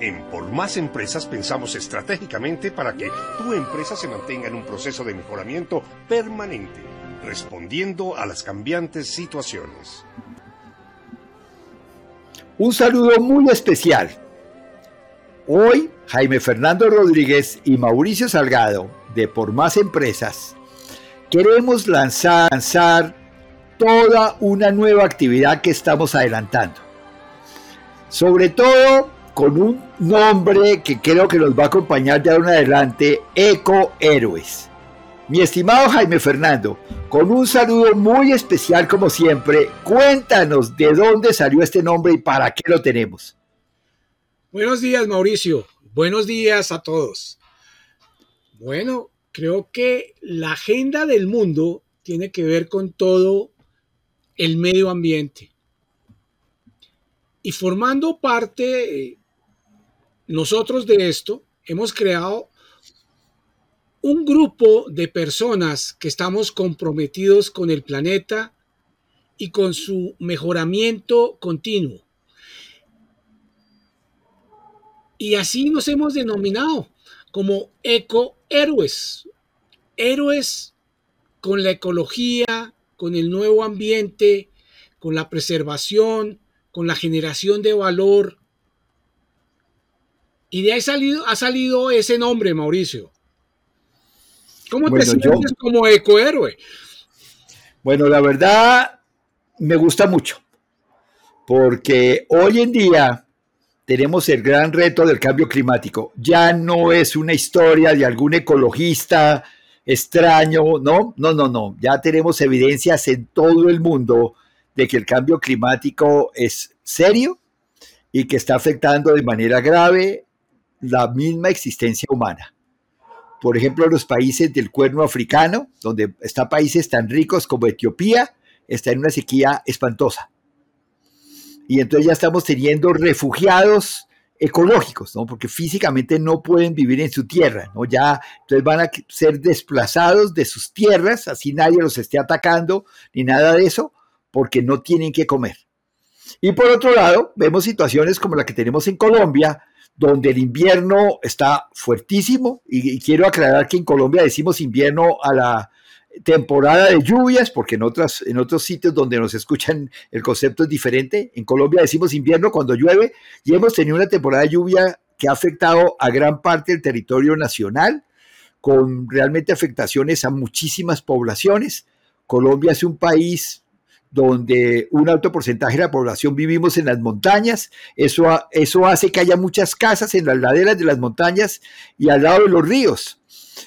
En Por Más Empresas pensamos estratégicamente para que tu empresa se mantenga en un proceso de mejoramiento permanente, respondiendo a las cambiantes situaciones. Un saludo muy especial. Hoy, Jaime Fernando Rodríguez y Mauricio Salgado, de Por Más Empresas, queremos lanzar, toda una nueva actividad que estamos adelantando. Sobre todo con un nombre que creo que nos va a acompañar de ahora en adelante, Eco Héroes. Mi estimado Jaime Fernando, con un saludo muy especial como siempre, cuéntanos de dónde salió este nombre y para qué lo tenemos. Buenos días, Mauricio. Buenos días a todos. Bueno, creo que la agenda del mundo tiene que ver con todo el medio ambiente. Y formando parte nosotros de esto hemos creado un grupo de personas que estamos comprometidos con el planeta y con su mejoramiento continuo. Y así nos hemos denominado como ecohéroes. Héroes con la ecología, con el nuevo ambiente, con la preservación, con la generación de valor, y de ahí salido, ha salido ese nombre, Mauricio. ¿Cómo te sientes como ecohéroe? Bueno, la verdad me gusta mucho, porque hoy en día tenemos el gran reto del cambio climático. Ya no es una historia de algún ecologista extraño, no, no, no, no. Ya tenemos evidencias en todo el mundo de que el cambio climático es serio y que está afectando de manera grave la misma existencia humana. Por ejemplo, los países del cuerno africano, donde están países tan ricos como Etiopía, está en una sequía espantosa. Y entonces ya estamos teniendo refugiados ecológicos, ¿no? Porque físicamente no pueden vivir en su tierra, ¿no? Ya entonces van a ser desplazados de sus tierras, así nadie los esté atacando ni nada de eso, porque no tienen que comer. Y por otro lado, vemos situaciones como la que tenemos en Colombia, donde el invierno está fuertísimo, y, quiero aclarar que en Colombia decimos invierno a la temporada de lluvias, porque en, otras, en otros sitios donde nos escuchan el concepto es diferente. En Colombia decimos invierno cuando llueve y hemos tenido una temporada de lluvia que ha afectado a gran parte del territorio nacional, con realmente afectaciones a muchísimas poblaciones. Colombia es un país donde un alto porcentaje de la población vivimos en las montañas. Eso, eso hace que haya muchas casas en las laderas de las montañas y al lado de los ríos.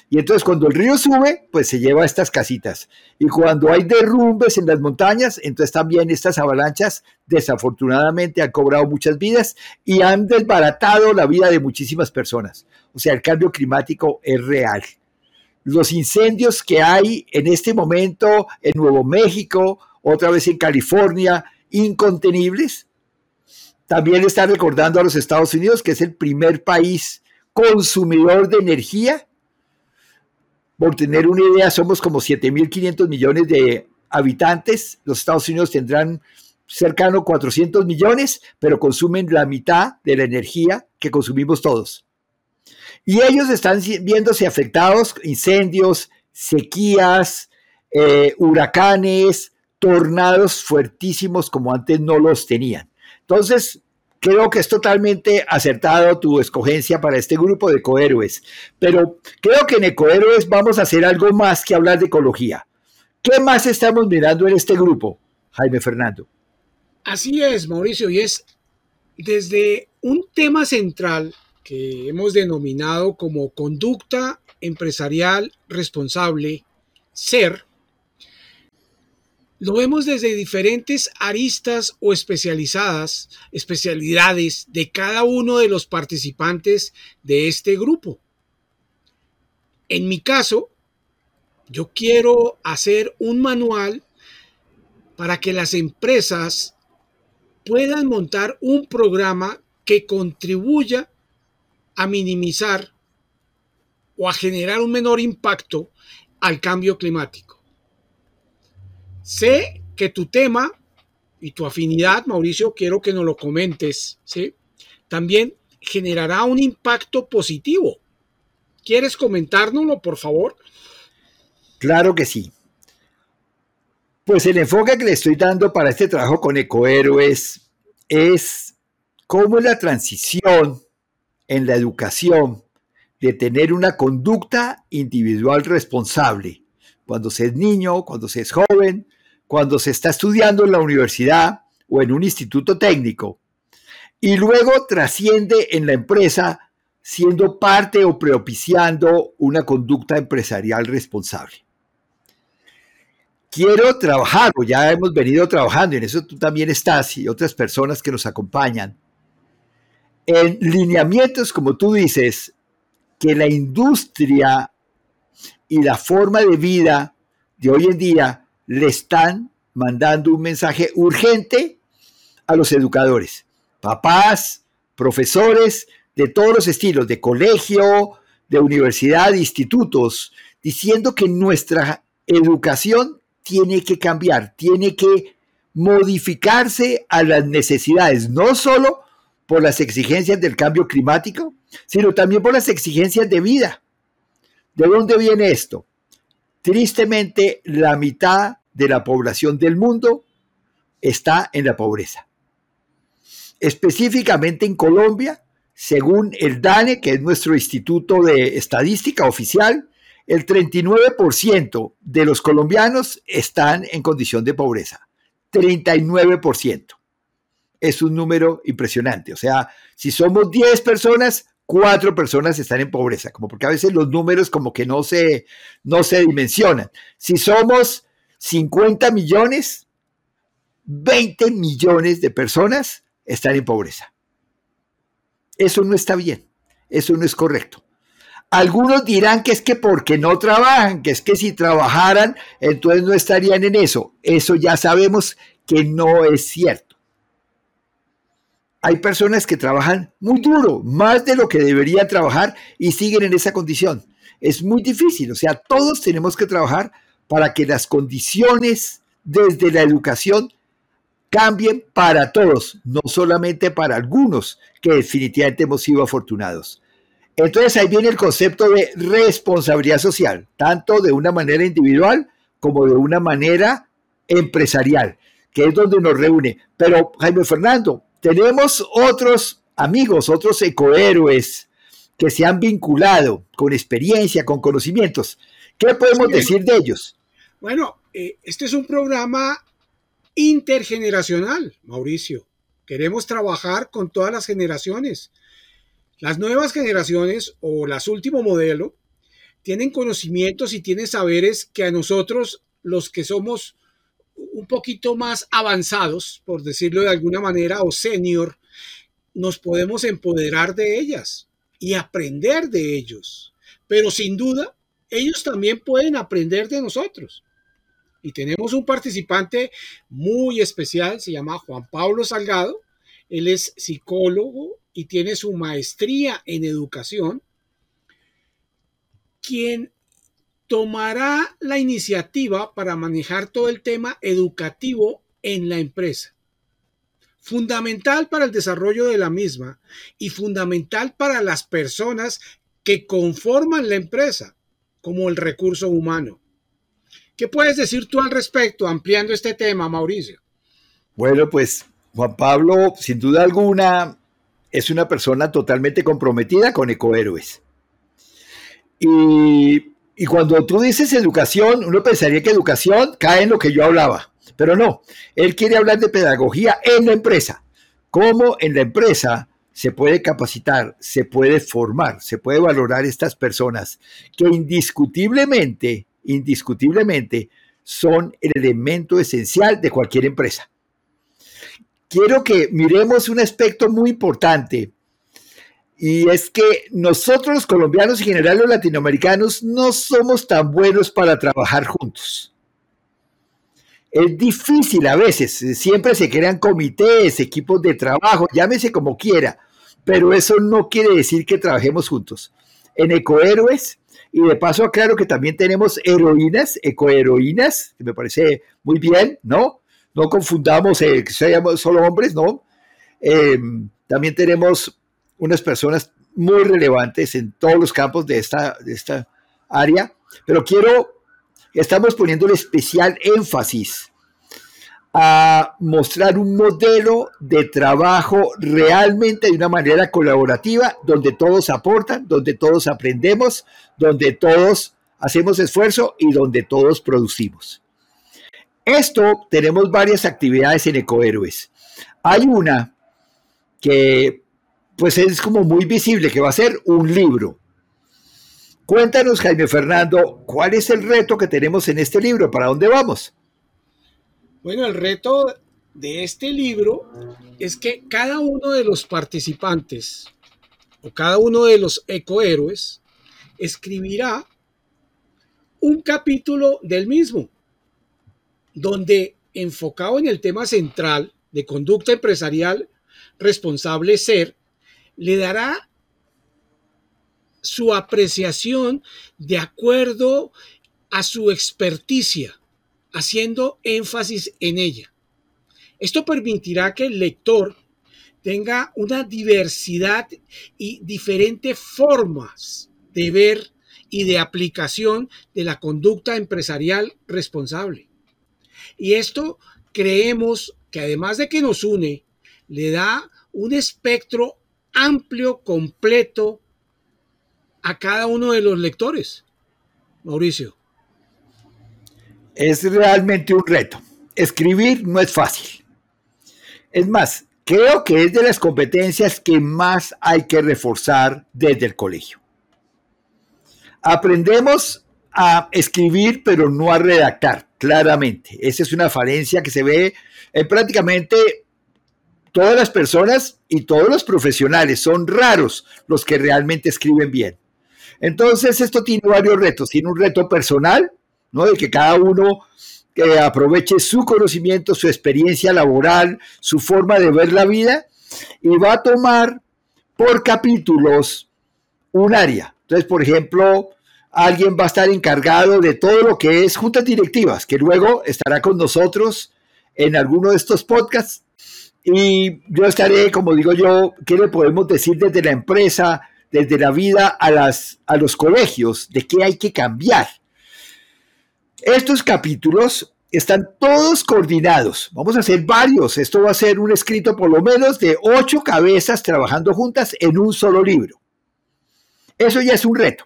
Y entonces cuando el río sube, pues se lleva estas casitas. Y cuando hay derrumbes en las montañas, entonces también estas avalanchas desafortunadamente han cobrado muchas vidas y han desbaratado la vida de muchísimas personas. O sea, el cambio climático es real. Los incendios que hay en este momento en Nuevo México, otra vez en California, incontenibles. También está recordando a los Estados Unidos, que es el primer país consumidor de energía. Por tener una idea, somos como 7.500 millones de habitantes. Los Estados Unidos tendrán cercano a 400 millones, pero consumen la mitad de la energía que consumimos todos. Y ellos están viéndose afectados, incendios, sequías, eh, huracanes, tornados fuertísimos como antes no los tenían. Entonces, creo que es totalmente acertado tu escogencia para este grupo de ecohéroes, pero creo que en ecohéroes vamos a hacer algo más que hablar de ecología. ¿Qué más estamos mirando en este grupo, Jaime Fernando? Así es, Mauricio, y es desde un tema central que hemos denominado como conducta empresarial responsable, ser, lo vemos desde diferentes aristas o especializadas, especialidades de cada uno de los participantes de este grupo. En mi caso, yo quiero hacer un manual para que las empresas puedan montar un programa que contribuya a minimizar o a generar un menor impacto al cambio climático. Sé que tu tema y tu afinidad, Mauricio, quiero que nos lo comentes, ¿sí? También generará un impacto positivo. ¿Quieres comentárnoslo, por favor? Claro que sí. Pues el enfoque que le estoy dando para este trabajo con Ecohéroes es cómo la transición en la educación de tener una conducta individual responsable cuando se es niño, cuando se es joven, cuando se está estudiando en la universidad o en un instituto técnico, y luego trasciende en la empresa siendo parte o propiciando una conducta empresarial responsable. Quiero trabajar, o ya hemos venido trabajando, y en eso tú también estás y otras personas que nos acompañan, en lineamientos, como tú dices, que la industria y la forma de vida de hoy en día le están mandando un mensaje urgente a los educadores, papás, profesores de todos los estilos, de colegio, de universidad, de institutos, diciendo que nuestra educación tiene que cambiar, tiene que modificarse a las necesidades, no solo por las exigencias del cambio climático, sino también por las exigencias de vida. ¿De dónde viene esto? Tristemente, la mitad de la población del mundo está en la pobreza. Específicamente en Colombia, según el DANE, que es nuestro instituto de estadística oficial, el 39% de los colombianos están en condición de pobreza. 39%. Es un número impresionante. O sea, si somos 10 personas, 4 personas están en pobreza, como porque a veces los números como que no se, no se dimensionan. Si somos 50 millones, 20 millones de personas están en pobreza. Eso no está bien, eso no es correcto. Algunos dirán que es que porque no trabajan, que es que si trabajaran, entonces no estarían en eso. Eso ya sabemos que no es cierto. Hay personas que trabajan muy duro, más de lo que deberían trabajar y siguen en esa condición. Es muy difícil, o sea, todos tenemos que trabajar para que las condiciones desde la educación cambien para todos, no solamente para algunos, que definitivamente hemos sido afortunados. Entonces ahí viene el concepto de responsabilidad social, tanto de una manera individual como de una manera empresarial, que es donde nos reúne. Pero Jaime Fernando, tenemos otros amigos, otros ecohéroes que se han vinculado con experiencia, con conocimientos. ¿Qué podemos decir de ellos? Bueno, eh, este es un programa intergeneracional, Mauricio. Queremos trabajar con todas las generaciones las nuevas generaciones o las último modelo tienen conocimientos y tienen saberes que a nosotros, los que somos un poquito más avanzados, por decirlo de alguna manera, o senior, nos podemos empoderar de ellas y aprender de ellos. Pero sin duda, ellos también pueden aprender de nosotros. Y tenemos un participante muy especial, se llama Juan Pablo Salgado. Él es psicólogo y tiene su maestría en educación, quien tomará la iniciativa para manejar todo el tema educativo en la empresa. Fundamental para el desarrollo de la misma y fundamental para las personas que conforman la empresa, como el recurso humano. ¿Qué puedes decir tú al respecto, ampliando este tema, Mauricio? Bueno, pues Juan Pablo, sin duda alguna, es una persona totalmente comprometida con Ecohéroes. Y, y cuando tú dices educación, uno pensaría que educación cae en lo que yo hablaba, pero no, él quiere hablar de pedagogía en la empresa. ¿Cómo en la empresa se puede capacitar, se puede formar, se puede valorar estas personas que indiscutiblemente, indiscutiblemente son el elemento esencial de cualquier empresa? quiero que miremos un aspecto muy importante. Y es que nosotros los colombianos y en general los latinoamericanos no somos tan buenos para trabajar juntos. Es difícil a veces, siempre se crean comités, equipos de trabajo, llámese como quiera, pero eso no quiere decir que trabajemos juntos. En Ecohéroes, y de paso aclaro que también tenemos heroínas, ecoheroínas, que me parece muy bien, ¿no? no confundamos eh, que seamos solo hombres, ¿no? Eh, también tenemos unas personas muy relevantes en todos los campos de esta, de esta área, pero quiero, estamos poniéndole especial énfasis a mostrar un modelo de trabajo realmente de una manera colaborativa, donde todos aportan, donde todos aprendemos, donde todos hacemos esfuerzo y donde todos producimos. Esto tenemos varias actividades en Ecohéroes. Hay una que pues es como muy visible, que va a ser un libro. Cuéntanos, Jaime Fernando, ¿cuál es el reto que tenemos en este libro? ¿Para dónde vamos? Bueno, el reto de este libro es que cada uno de los participantes o cada uno de los ecohéroes escribirá un capítulo del mismo, donde enfocado en el tema central de conducta empresarial responsable ser, le dará su apreciación de acuerdo a su experticia haciendo énfasis en ella. Esto permitirá que el lector tenga una diversidad y diferentes formas de ver y de aplicación de la conducta empresarial responsable. Y esto creemos que además de que nos une, le da un espectro amplio, completo a cada uno de los lectores. Mauricio es realmente un reto. Escribir no es fácil. Es más, creo que es de las competencias que más hay que reforzar desde el colegio. Aprendemos a escribir, pero no a redactar, claramente. Esa es una falencia que se ve en prácticamente todas las personas y todos los profesionales. Son raros los que realmente escriben bien. Entonces, esto tiene varios retos. Tiene un reto personal, ¿no? De que cada uno eh, aproveche su conocimiento, su experiencia laboral, su forma de ver la vida y va a tomar por capítulos un área. Entonces, por ejemplo, alguien va a estar encargado de todo lo que es juntas directivas, que luego estará con nosotros en alguno de estos podcasts. Y yo estaré, como digo yo, ¿qué le podemos decir desde la empresa, desde la vida a, las, a los colegios, de qué hay que cambiar? Estos capítulos están todos coordinados. Vamos a hacer varios. Esto va a ser un escrito por lo menos de ocho cabezas trabajando juntas en un solo libro. Eso ya es un reto.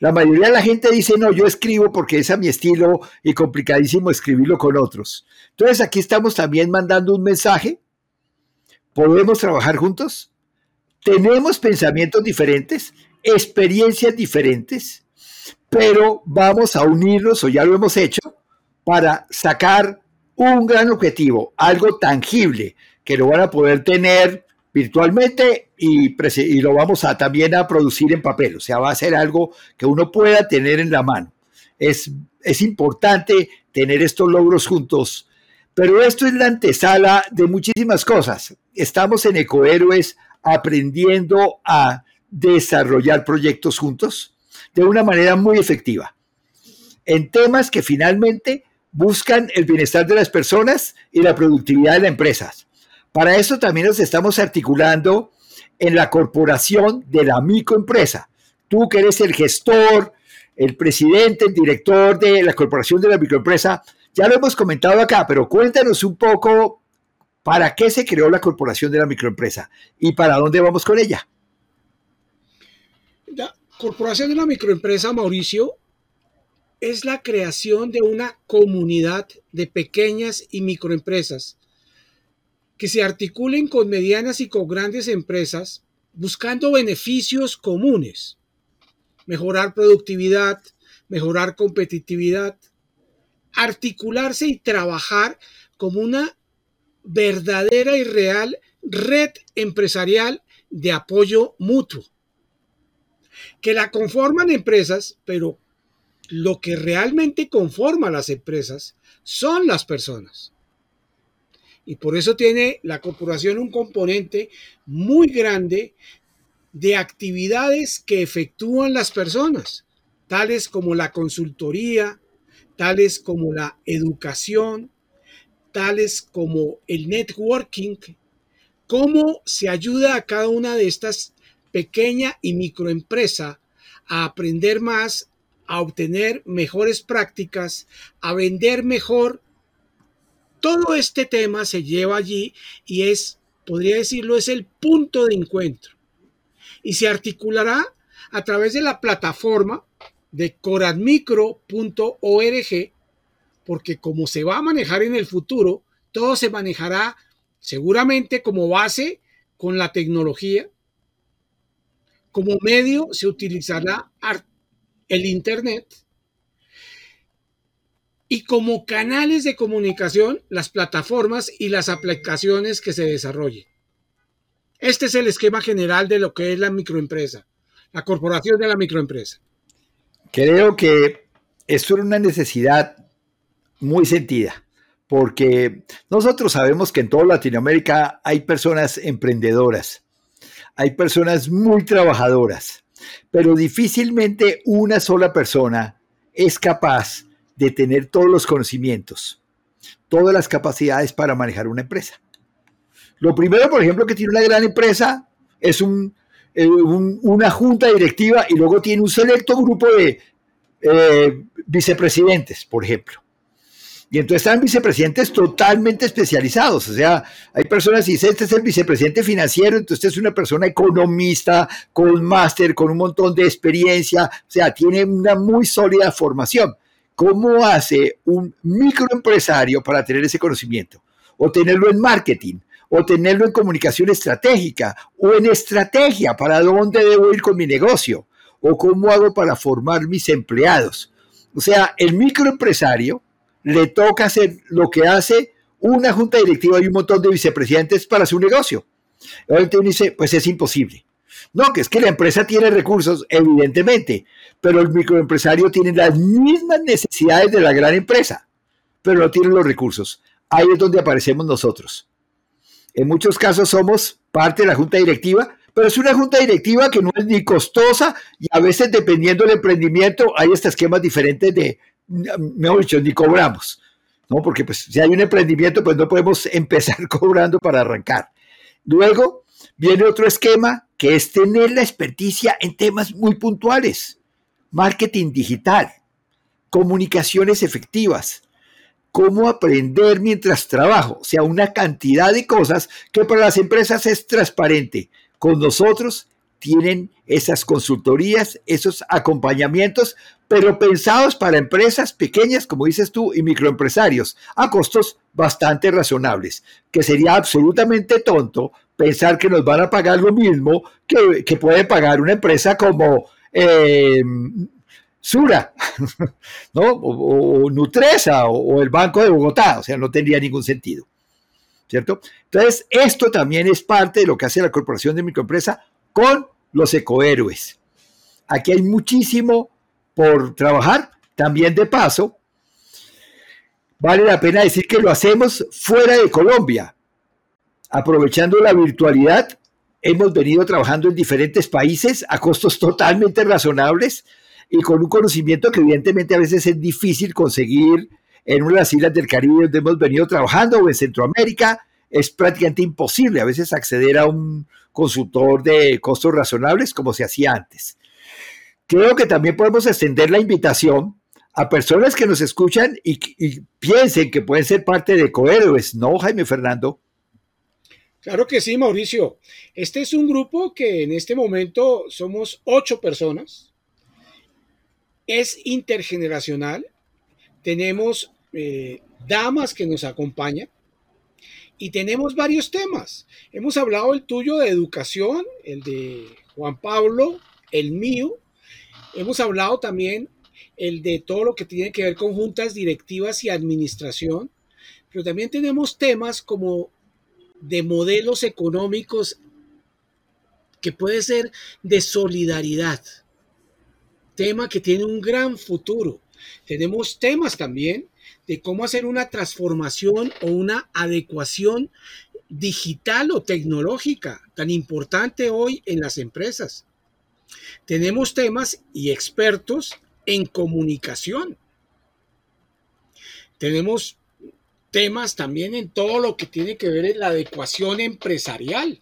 La mayoría de la gente dice, no, yo escribo porque es a mi estilo y complicadísimo escribirlo con otros. Entonces aquí estamos también mandando un mensaje. ¿Podemos trabajar juntos? ¿Tenemos pensamientos diferentes? ¿Experiencias diferentes? Pero vamos a unirnos, o ya lo hemos hecho, para sacar un gran objetivo, algo tangible, que lo van a poder tener virtualmente y, y, lo vamos a también a producir en papel, o sea, va a ser algo que uno pueda tener en la mano. Es, es importante tener estos logros juntos, pero esto es la antesala de muchísimas cosas. Estamos en Ecohéroes aprendiendo a desarrollar proyectos juntos, de una manera muy efectiva en temas que finalmente buscan el bienestar de las personas y la productividad de las empresas. Para eso también nos estamos articulando en la corporación de la microempresa. Tú que eres el gestor, el presidente, el director de la corporación de la microempresa, ya lo hemos comentado acá, pero cuéntanos un poco para qué se creó la corporación de la microempresa y para dónde vamos con ella. Corporación de la microempresa, Mauricio, es la creación de una comunidad de pequeñas y microempresas que se articulen con medianas y con grandes empresas buscando beneficios comunes, mejorar productividad, mejorar competitividad, articularse y trabajar como una verdadera y real red empresarial de apoyo mutuo que la conforman empresas, pero lo que realmente conforma las empresas son las personas. Y por eso tiene la corporación un componente muy grande de actividades que efectúan las personas, tales como la consultoría, tales como la educación, tales como el networking, cómo se ayuda a cada una de estas pequeña y microempresa a aprender más, a obtener mejores prácticas, a vender mejor. Todo este tema se lleva allí y es, podría decirlo, es el punto de encuentro. Y se articulará a través de la plataforma de coradmicro.org, porque como se va a manejar en el futuro, todo se manejará seguramente como base con la tecnología. Como medio se utilizará el Internet y como canales de comunicación las plataformas y las aplicaciones que se desarrollen. Este es el esquema general de lo que es la microempresa, la corporación de la microempresa. Creo que esto era una necesidad muy sentida, porque nosotros sabemos que en toda Latinoamérica hay personas emprendedoras, hay personas muy trabajadoras, pero difícilmente una sola persona es capaz de tener todos los conocimientos, todas las capacidades para manejar una empresa. Lo primero, por ejemplo, que tiene una gran empresa es eh, una junta directiva y luego tiene un selecto grupo de eh, vicepresidentes, por ejemplo. Y entonces están vicepresidentes totalmente especializados. O sea, hay personas que dicen, este es el vicepresidente financiero, entonces es una persona economista, con máster, con un montón de experiencia. O sea, tiene una muy sólida formación. ¿Cómo hace un microempresario para tener ese conocimiento? O tenerlo en marketing, o tenerlo en comunicación estratégica, o en estrategia, para dónde debo ir con mi negocio, o cómo hago para formar mis empleados. O sea, el microempresario le toca hacer lo que hace una junta directiva y un montón de vicepresidentes para su negocio. Ahorita uno dice, pues es imposible. No, que es que la empresa tiene recursos, evidentemente, pero el microempresario tiene las mismas necesidades de la gran empresa, pero no tiene los recursos. Ahí es donde aparecemos nosotros. En muchos casos somos parte de la junta directiva, pero es una junta directiva que no es ni costosa y a veces dependiendo del emprendimiento hay estos esquemas diferentes de, mejor dicho, ni cobramos, ¿no? Porque pues si hay un emprendimiento, pues no podemos empezar cobrando para arrancar. Luego viene otro esquema que es tener la experticia en temas muy puntuales, marketing digital, comunicaciones efectivas, cómo aprender mientras trabajo, o sea, una cantidad de cosas que para las empresas es transparente. Con nosotros tienen esas consultorías, esos acompañamientos, pero pensados para empresas pequeñas, como dices tú, y microempresarios, a costos bastante razonables, que sería absolutamente tonto pensar que nos van a pagar lo mismo que, puede pagar una empresa como eh, Sura, ¿no? O, Nutresa o, o el Banco de Bogotá, o sea, no tendría ningún sentido. ¿Cierto? Entonces, esto también es parte de lo que hace la Corporación de Microempresa con los ecohéroes. Aquí hay muchísimo por trabajar. También de paso, vale la pena decir que lo hacemos fuera de Colombia. Aprovechando la virtualidad, hemos venido trabajando en diferentes países a costos totalmente razonables y con un conocimiento que evidentemente a veces es difícil conseguir en una de las islas del Caribe donde hemos venido trabajando o en Centroamérica. Es prácticamente imposible a veces acceder a un, consultor de costos razonables como se hacía antes. Creo que también podemos extender la invitación a personas que nos escuchan y, piensen que pueden ser parte de Cohéroes, ¿no, Jaime Fernando? Claro que sí, Mauricio. Este es un grupo que en este momento somos ocho personas. Es intergeneracional. Tenemos eh, damas que nos acompañan y tenemos varios temas. Hemos hablado el tuyo de educación, el de Juan Pablo, el mío. Hemos hablado también el de todo lo que tiene que ver con juntas directivas y administración, pero también tenemos temas como de modelos económicos que puede ser de solidaridad, tema que tiene un gran futuro. Tenemos temas también de cómo hacer una transformación o una adecuación digital o tecnológica tan importante hoy en las empresas. Tenemos temas y expertos en comunicación. Tenemos temas también en todo lo que tiene que ver en la adecuación empresarial.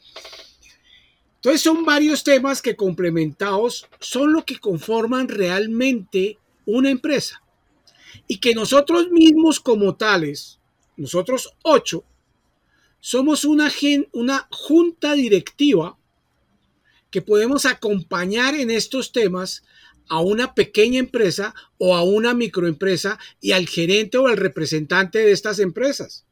Entonces son varios temas que complementados son lo que conforman realmente una empresa. Y que nosotros mismos como tales, nosotros ocho, somos una, una junta directiva que podemos acompañar en estos temas a una pequeña empresa o a una microempresa y al gerente o al representante de estas empresas.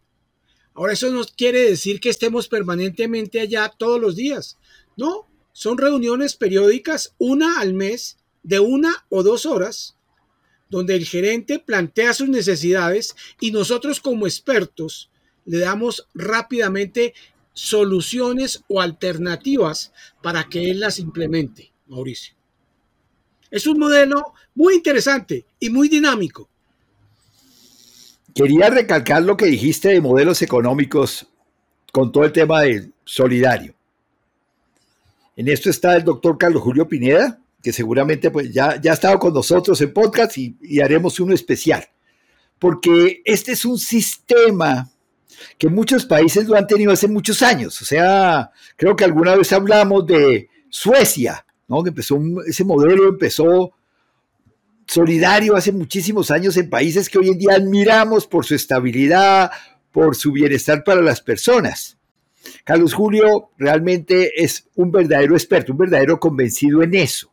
Ahora, eso no quiere decir que estemos permanentemente allá todos los días. No, son reuniones periódicas, una al mes, de una o dos horas, donde el gerente plantea sus necesidades y nosotros como expertos le damos rápidamente soluciones o alternativas para que él las implemente, Mauricio. Es un modelo muy interesante y muy dinámico. Quería recalcar lo que dijiste de modelos económicos con todo el tema del solidario. En esto está el doctor Carlos Julio Pineda, que seguramente pues, ya, ya ha estado con nosotros en podcast y, haremos uno especial. Porque este es un sistema que muchos países lo han tenido hace muchos años. O sea, creo que alguna vez hablamos de Suecia, ¿no? Que empezó ese modelo empezó solidario hace muchísimos años en países que hoy en día admiramos por su estabilidad, por su bienestar para las personas. Carlos Julio realmente es un verdadero experto, un verdadero convencido en eso.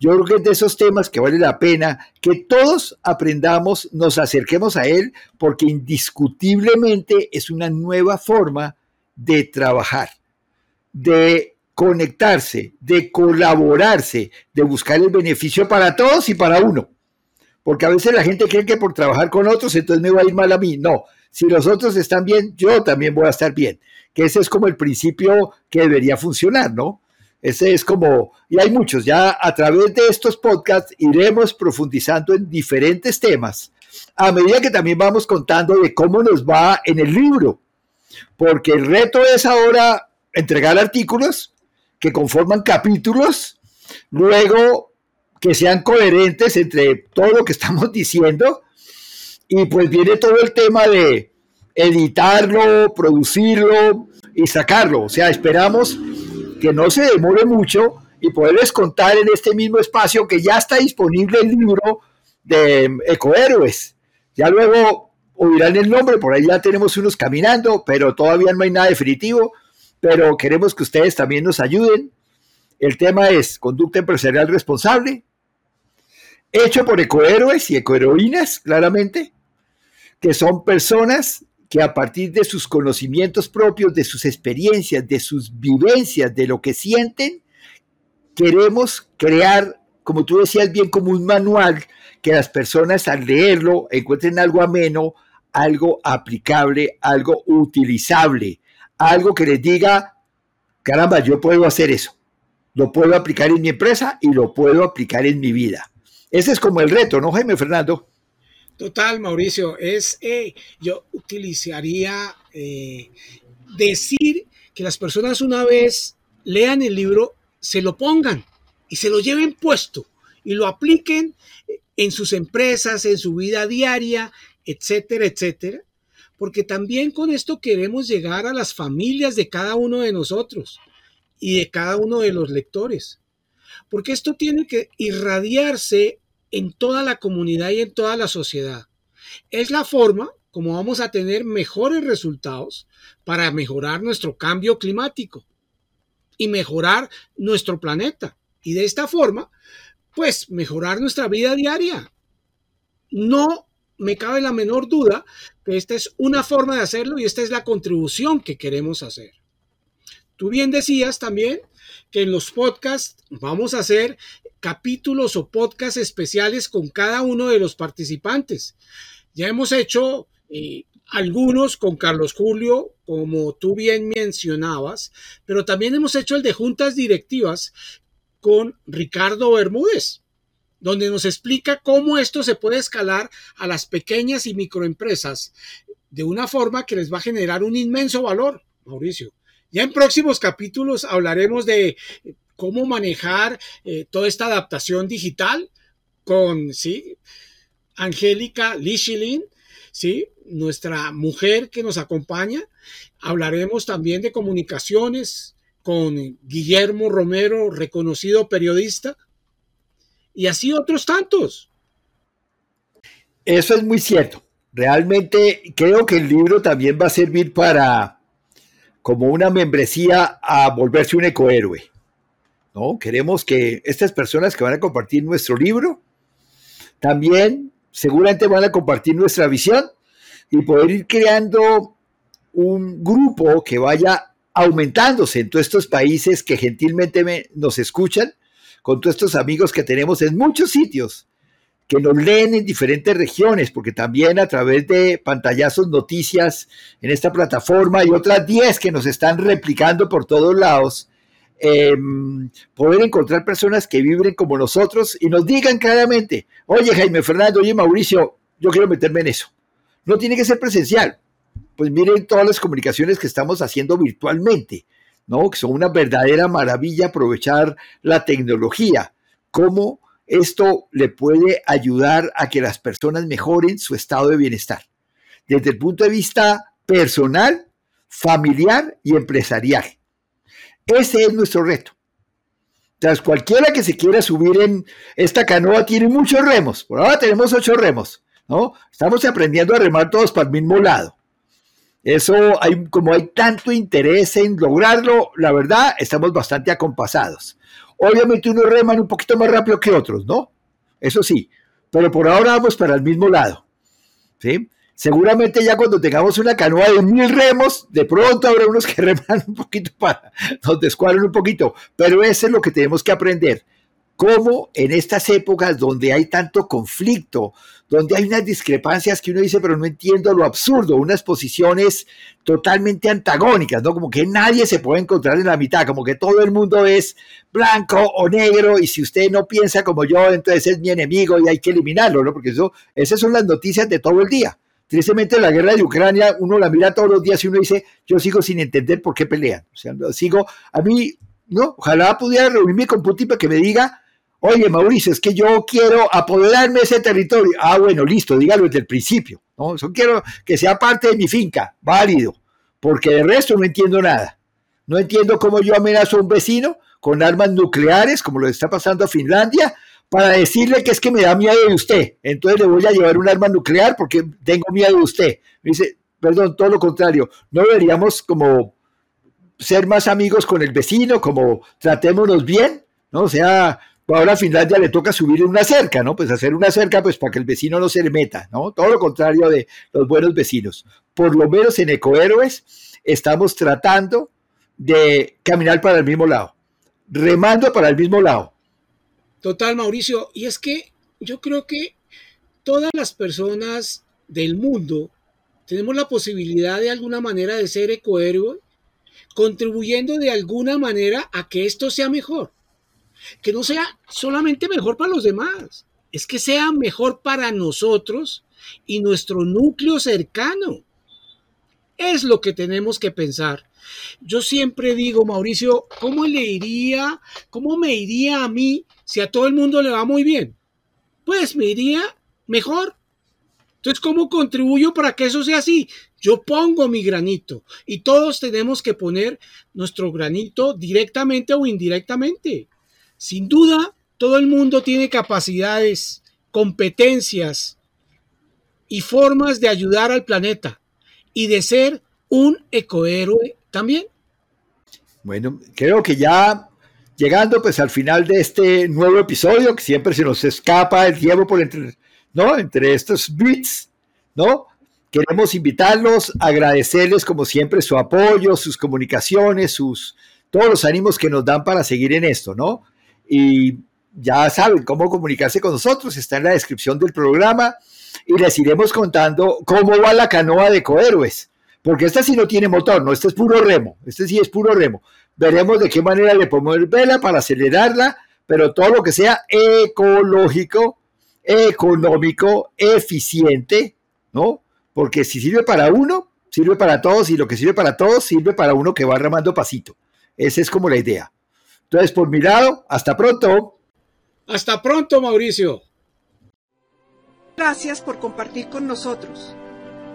Yo creo que es de esos temas que vale la pena que todos aprendamos, nos acerquemos a él, porque indiscutiblemente es una nueva forma de trabajar, de conectarse, de colaborarse, de buscar el beneficio para todos y para uno. Porque a veces la gente cree que por trabajar con otros entonces me va a ir mal a mí. No, si los otros están bien, yo también voy a estar bien. Que ese es como el principio que debería funcionar, ¿no? Ese es como, y hay muchos, ya a través de estos podcasts iremos profundizando en diferentes temas, a medida que también vamos contando de cómo nos va en el libro, porque el reto es ahora entregar artículos, que conforman capítulos, luego que sean coherentes entre todo lo que estamos diciendo, y pues viene todo el tema de editarlo, producirlo y sacarlo. O sea, esperamos que no se demore mucho y poderles contar en este mismo espacio que ya está disponible el libro de Ecohéroes. Ya luego oirán el nombre, por ahí ya tenemos unos caminando, pero todavía no hay nada definitivo pero queremos que ustedes también nos ayuden. El tema es conducta empresarial responsable, hecho por ecohéroes y ecoheroínas, claramente, que son personas que a partir de sus conocimientos propios, de sus experiencias, de sus vivencias, de lo que sienten, queremos crear, como tú decías bien, como un manual que las personas al leerlo encuentren algo ameno, algo aplicable, algo utilizable, algo que les diga, caramba, yo puedo hacer eso. Lo puedo aplicar en mi empresa y lo puedo aplicar en mi vida. Ese es como el reto, ¿no, Jaime Fernando? Total, Mauricio. Es, eh, yo utilizaría eh, decir que las personas una vez lean el libro, se lo pongan y se lo lleven puesto y lo apliquen en sus empresas, en su vida diaria, etcétera, etcétera porque también con esto queremos llegar a las familias de cada uno de nosotros y de cada uno de los lectores. Porque esto tiene que irradiarse en toda la comunidad y en toda la sociedad. Es la forma como vamos a tener mejores resultados para mejorar nuestro cambio climático y mejorar nuestro planeta. Y de esta forma, pues mejorar nuestra vida diaria. No me cabe la menor duda que esta es una forma de hacerlo y esta es la contribución que queremos hacer. Tú bien decías también que en los podcasts vamos a hacer capítulos o podcasts especiales con cada uno de los participantes. Ya hemos hecho eh, algunos con Carlos Julio, como tú bien mencionabas, pero también hemos hecho el de juntas directivas con Ricardo Bermúdez donde nos explica cómo esto se puede escalar a las pequeñas y microempresas de una forma que les va a generar un inmenso valor, Mauricio. Ya en próximos capítulos hablaremos de cómo manejar eh, toda esta adaptación digital con, ¿sí? Angélica Lichilin, ¿sí? Nuestra mujer que nos acompaña. Hablaremos también de comunicaciones, con Guillermo Romero, reconocido periodista, y así otros tantos. Eso es muy cierto. Realmente creo que el libro también va a servir para, como una membresía, a volverse un ecohéroe. ¿no? Queremos que estas personas que van a compartir nuestro libro también seguramente van a compartir nuestra visión y poder ir creando un grupo que vaya aumentándose en todos estos países que gentilmente nos escuchan, con todos estos amigos que tenemos en muchos sitios, que nos leen en diferentes regiones, porque también a través de pantallazos noticias en esta plataforma y otras 10 que nos están replicando por todos lados, em, poder encontrar personas que vibren como nosotros y nos digan claramente, oye Jaime Fernando, oye Mauricio, yo quiero meterme en eso. No tiene que ser presencial, pues miren todas las comunicaciones que estamos haciendo virtualmente, ¿no? Que son una verdadera maravilla aprovechar la tecnología. Cómo esto le puede ayudar a que las personas mejoren su estado de bienestar. Desde el punto de vista personal, familiar y empresarial. Ese es nuestro reto. Tras cualquiera que se quiera subir en esta canoa tiene muchos remos. Por ahora tenemos ocho remos, ¿no? Estamos aprendiendo a remar todos para el mismo lado. Eso, hay, como hay tanto interés en lograrlo, la verdad, estamos bastante acompasados. Obviamente unos reman un poquito más rápido que otros, ¿no? Eso sí, pero por ahora vamos para el mismo lado. ¿sí? Seguramente ya cuando tengamos una canoa de mil remos, de pronto habrá unos que reman un poquito para, nos descuadran un poquito, pero eso es lo que tenemos que aprender cómo en estas épocas donde hay tanto conflicto, donde hay unas discrepancias que uno dice, pero no entiendo lo absurdo, unas posiciones totalmente antagónicas, ¿no? Como que nadie se puede encontrar en la mitad, como que todo el mundo es blanco o negro y si usted no piensa como yo, entonces es mi enemigo y hay que eliminarlo, ¿no? Porque eso, esas son las noticias de todo el día. Tristemente la guerra de Ucrania, uno la mira todos los días y uno dice, yo sigo sin entender por qué pelean. O sea, sigo, a mí, ¿no? Ojalá pudiera reunirme con Putin para que me diga Oye, Mauricio, es que yo quiero apoderarme de ese territorio. Ah, bueno, listo, dígalo desde el principio. ¿no? Yo quiero que sea parte de mi finca, válido, porque de resto no entiendo nada. No entiendo cómo yo amenazo a un vecino con armas nucleares, como lo está pasando a Finlandia, para decirle que es que me da miedo de usted. Entonces le voy a llevar un arma nuclear porque tengo miedo de usted. Me dice, perdón, todo lo contrario. No deberíamos como ser más amigos con el vecino, como tratémonos bien, ¿no? O sea, ahora a Finlandia le toca subir una cerca, ¿no? Pues hacer una cerca, pues para que el vecino no se le meta, ¿no? Todo lo contrario de los buenos vecinos. Por lo menos en Ecohéroes estamos tratando de caminar para el mismo lado, remando para el mismo lado. Total, Mauricio. Y es que yo creo que todas las personas del mundo tenemos la posibilidad de alguna manera de ser ecohéroe, contribuyendo de alguna manera a que esto sea mejor que no sea solamente mejor para los demás, es que sea mejor para nosotros y nuestro núcleo cercano. Es lo que tenemos que pensar. Yo siempre digo, Mauricio, ¿cómo le iría, cómo me iría a mí si a todo el mundo le va muy bien? Pues me iría mejor. Entonces, ¿cómo contribuyo para que eso sea así? Yo pongo mi granito y todos tenemos que poner nuestro granito directamente o indirectamente. Sin duda, todo el mundo tiene capacidades, competencias y formas de ayudar al planeta y de ser un ecohéroe también. Bueno, creo que ya llegando pues al final de este nuevo episodio, que siempre se nos escapa el tiempo por entre, ¿no? entre estos bits, ¿no? Queremos invitarlos, agradecerles como siempre su apoyo, sus comunicaciones, sus, todos los ánimos que nos dan para seguir en esto, ¿no? Y ya saben cómo comunicarse con nosotros, está en la descripción del programa y les iremos contando cómo va la canoa de cohéroes, porque esta sí no tiene motor, no, este es puro remo, este sí es puro remo. Veremos de qué manera le podemos vela para acelerarla, pero todo lo que sea ecológico, económico, eficiente, ¿no? Porque si sirve para uno, sirve para todos y lo que sirve para todos sirve para uno que va remando pasito. Esa es como la idea. Entonces, por mi lado, hasta pronto. Hasta pronto, Mauricio. Gracias por compartir con nosotros.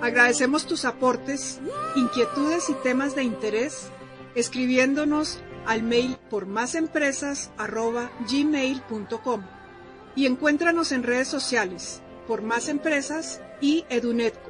Agradecemos tus aportes, inquietudes y temas de interés escribiéndonos al mail por gmail.com y encuéntranos en redes sociales por Más Empresas y Edunetco.